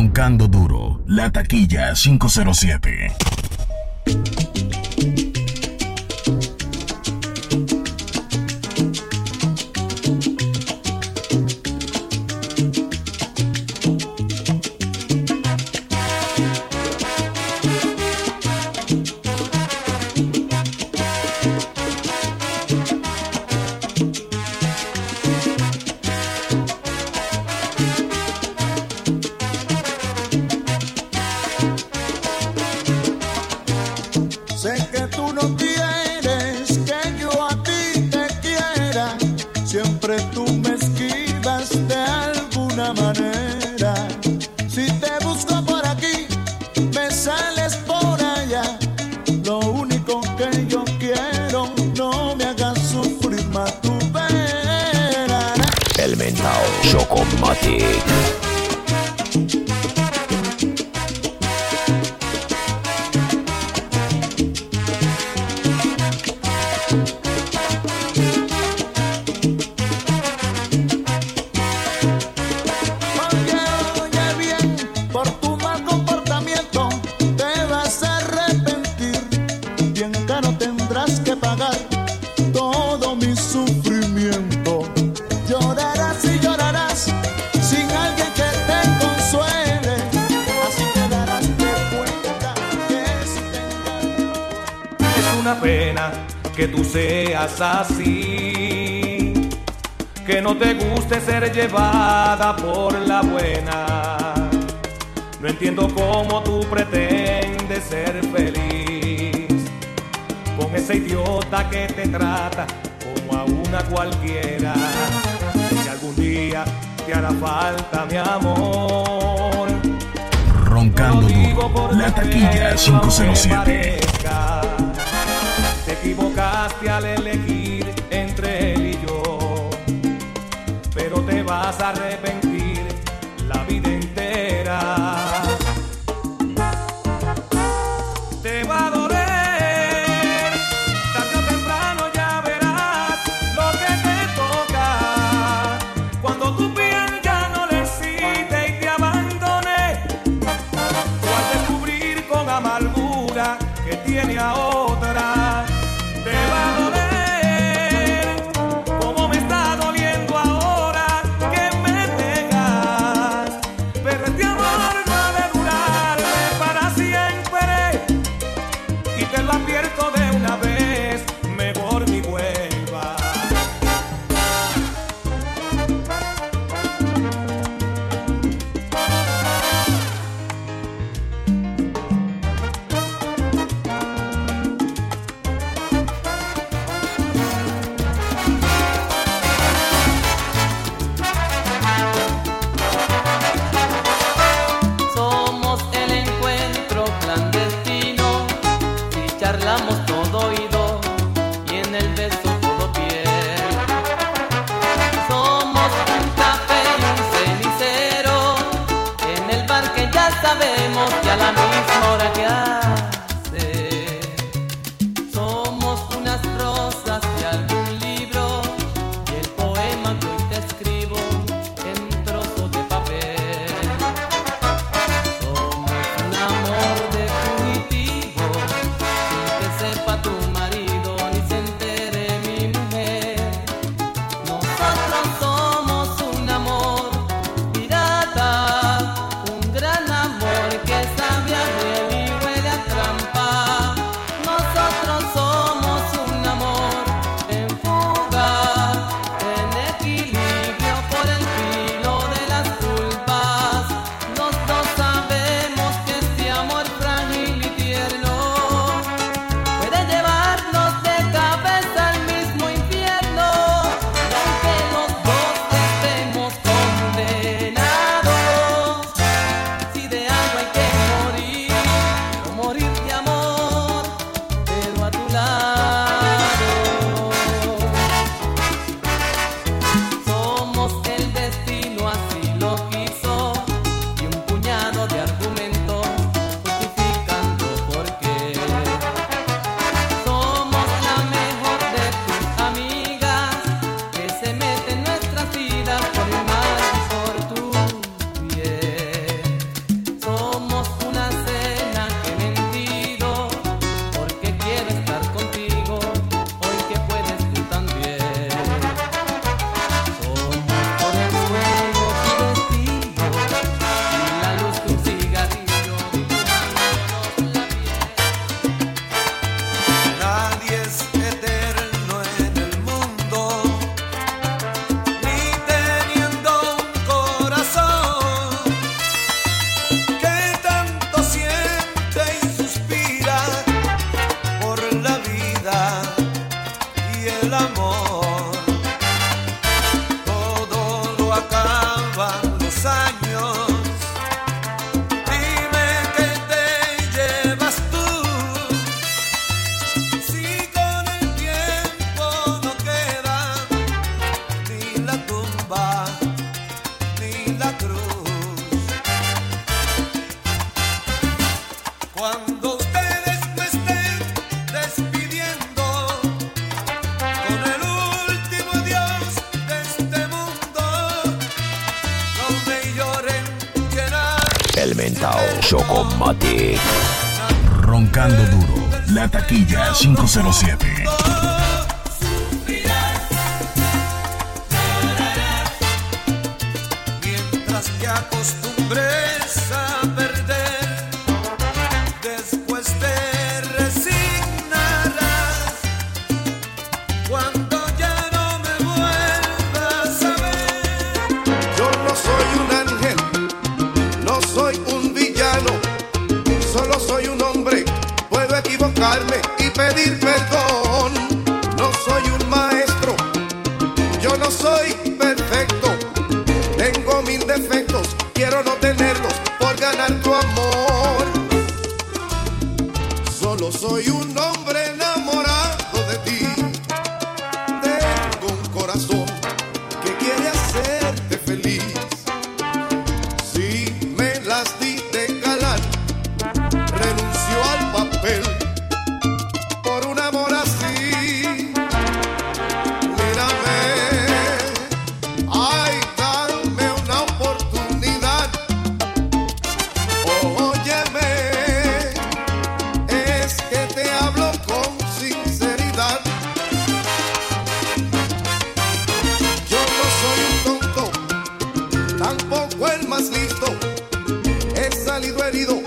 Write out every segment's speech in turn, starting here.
Roncando duro, la taquilla 507. Chocomatic. Llevada por la buena. No entiendo cómo tú pretendes ser feliz con ese idiota que te trata como a una cualquiera. Si algún día te hará falta mi amor. Roncando duro, la taquilla 507. Te equivocaste al elegir vas a arrepentir la vida entera. Te va a doler, tarde o temprano ya verás lo que te toca. Cuando tu piel ya no le existe y te abandone, o al descubrir con amargura que tiene otra. Chocomatic. Roncando duro. La taquilla 507. pedir perdón. No soy un maestro, yo no soy perfecto. Tengo mil defectos, quiero no tenerlos por ganar tu amor. Solo soy un hombre. tampoco el más listo. He salido herido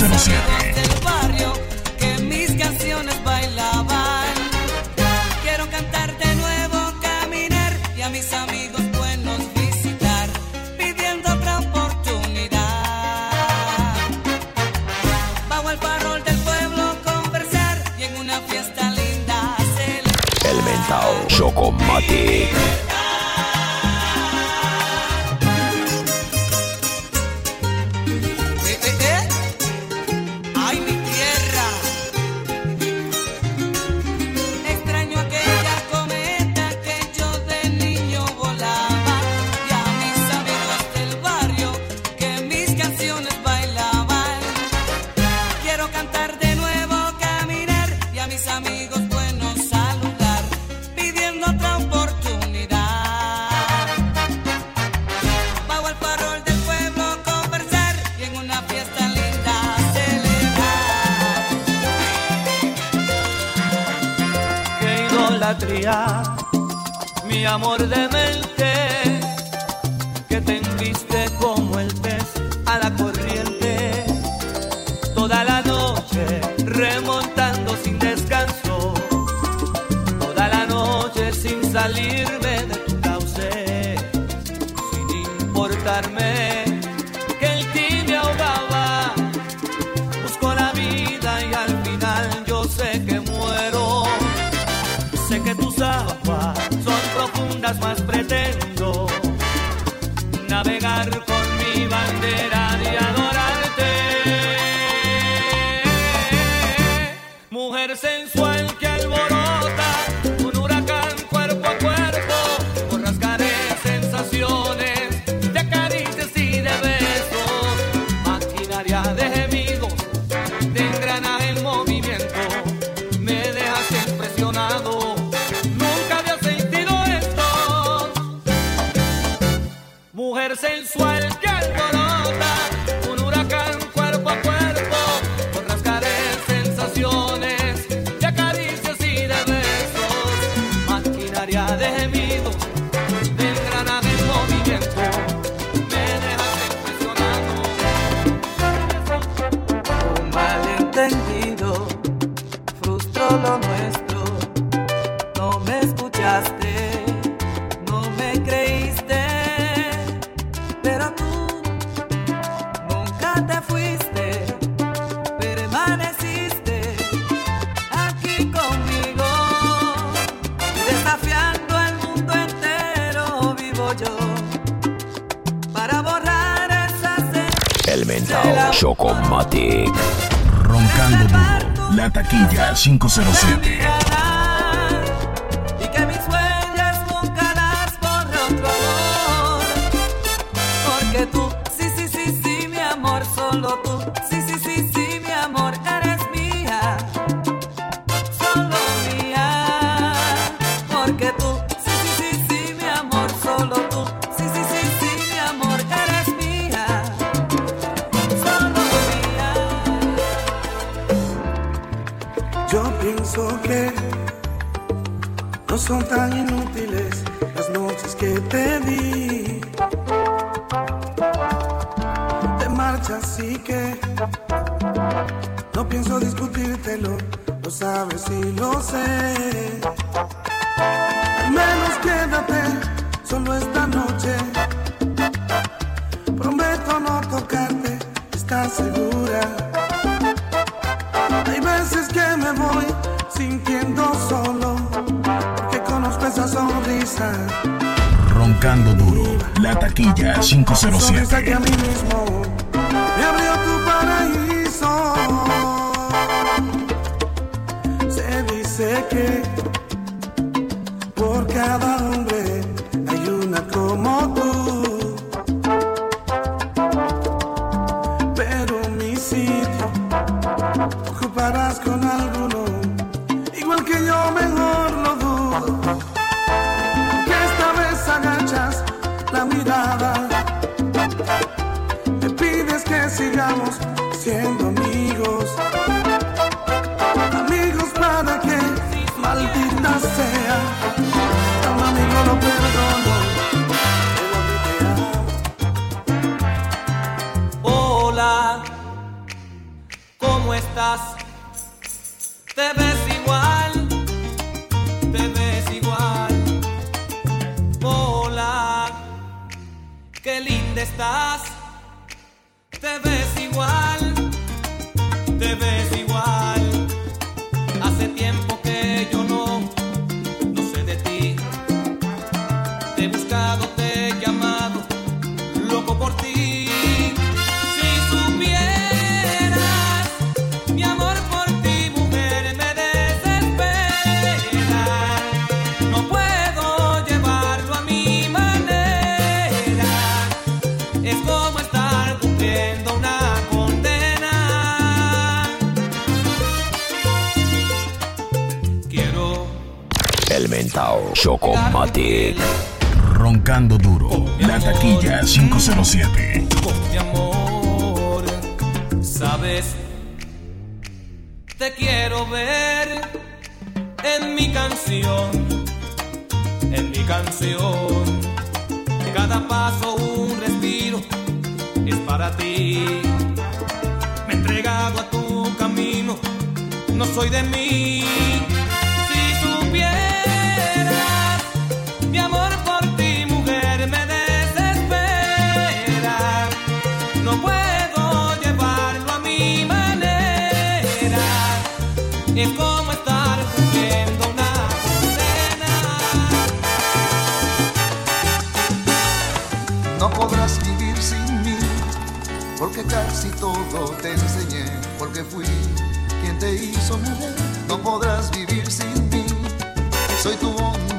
007 más pretendo navegar con mi bandera. área de gemidos 507. Y que mis huellas amor. Porque tú, sí, sí, sí, mi amor, solo tú. son tan inútiles las noches que te di. Te marchas, así que no pienso discutírtelo, lo sabes y lo sé. sonrisa. Roncando duro, la taquilla 507. Te ves igual, te ves igual. Hola, qué linda estás. el mentao Chocomatic. Roncando duro. La taquilla 507. Mi amor, sabes, te quiero ver en mi canción, en mi canción. Cada paso, un respiro es para ti. Me entregado a tu camino, no soy de mí Como estar viendo una pena, no podrás vivir sin mí, porque casi todo te enseñé, porque fui quien te hizo mujer, no podrás vivir sin mí, soy tu hombre.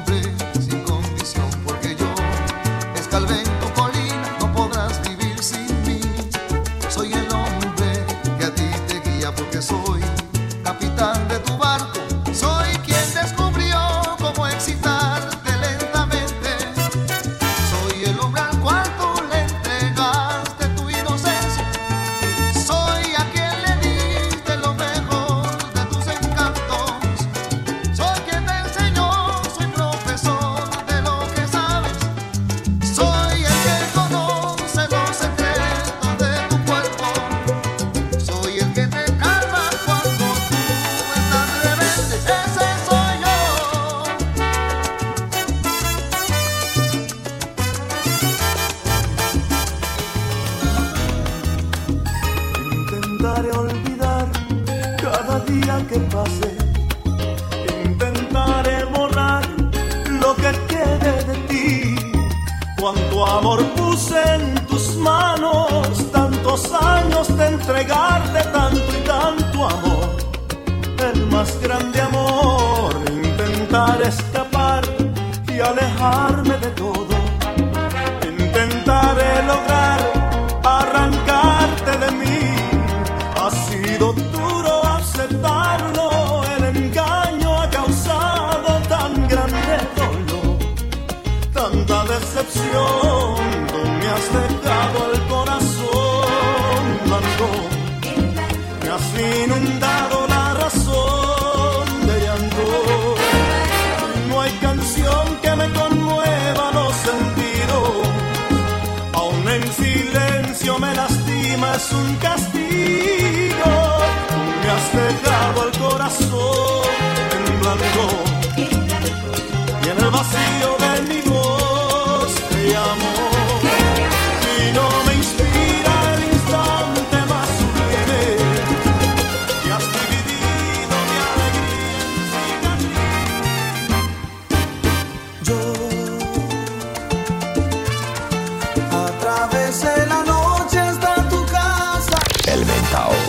decepción, me has dejado el corazón blanco, me has inundado la razón de llanto. No hay canción que me conmueva los sentidos, aún en silencio me lastima, es un castigo, tú me has dejado el corazón.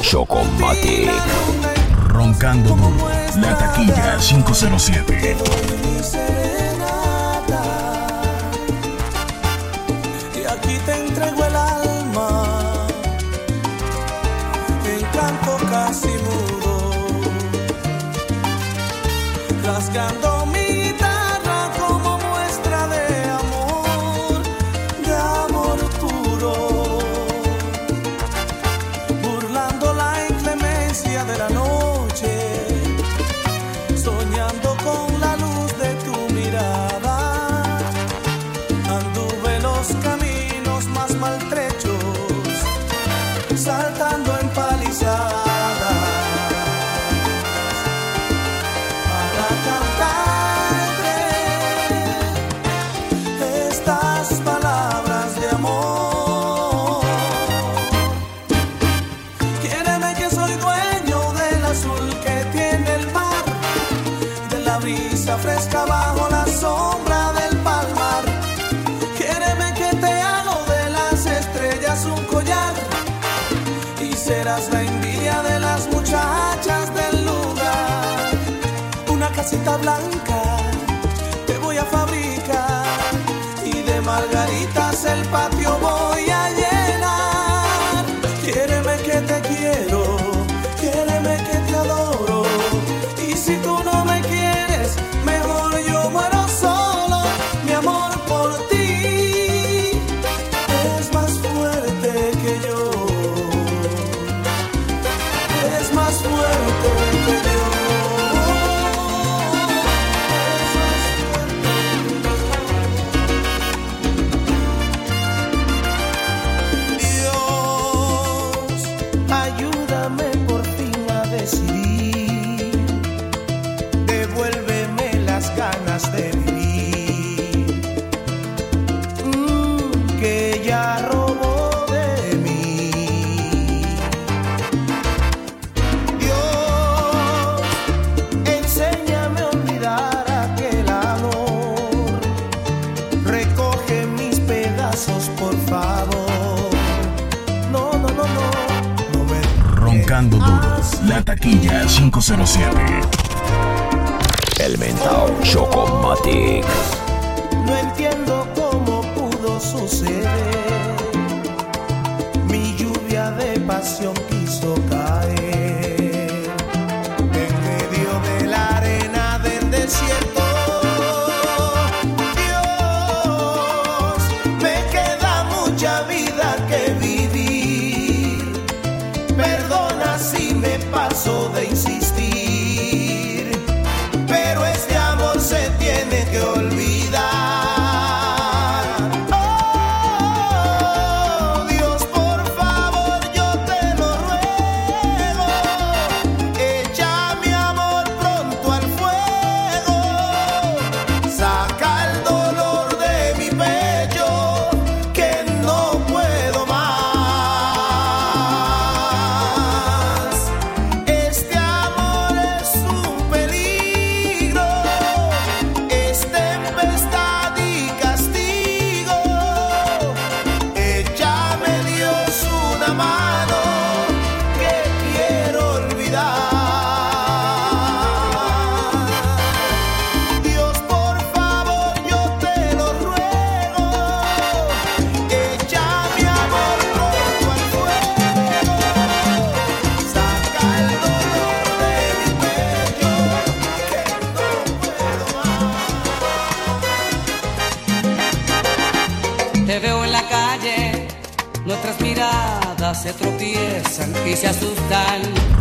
Chocomatic. Roncando La Taquilla 507. Y aquí te entrego el alma. Encanto casi mudo. Rasgando cantar. casita blanca te voy a fabricar y de margaritas el patio voy. 507. El mentao Chocomatic. No entiendo cómo pudo suceder.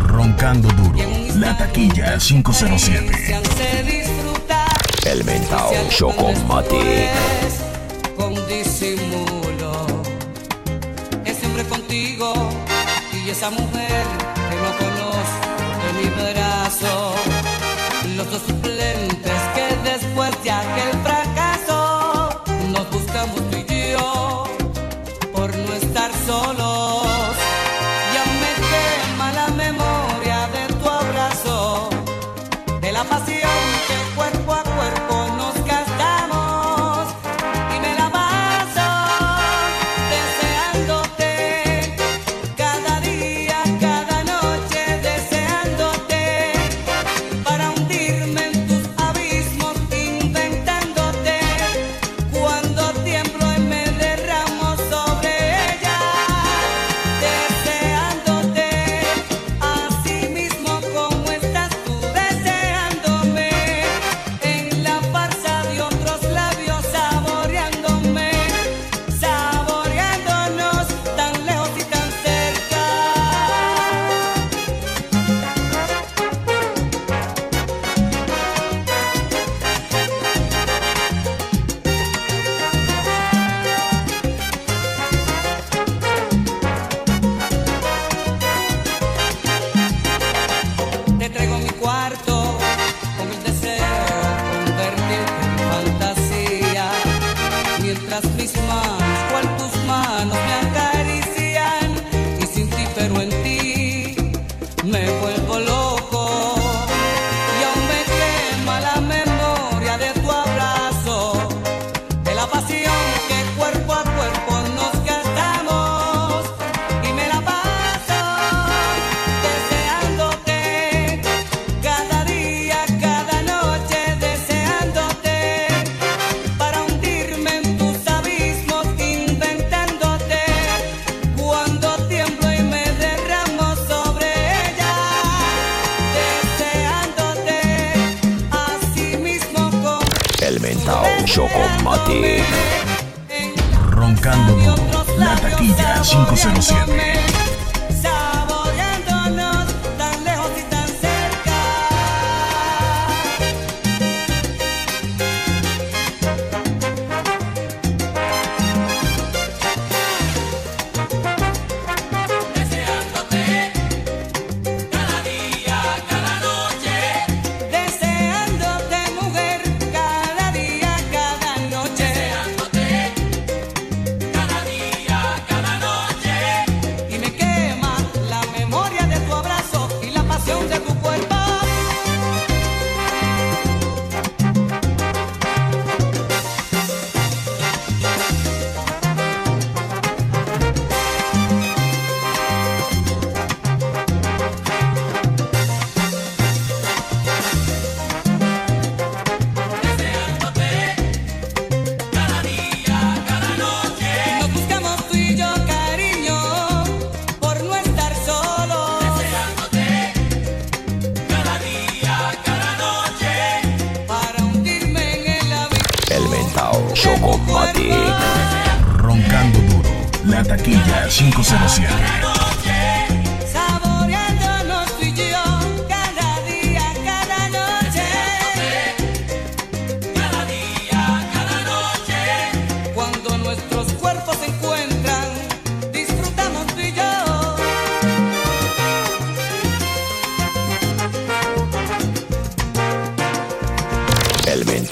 Roncando duro. La taquilla 507. El Mentao Show Con disimulo. Es siempre contigo y esa mujer que no conozco en mi brazo. Los dos suplentes que después de aquel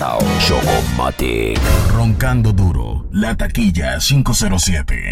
mentao Chocomatic. Roncando duro. La taquilla 507.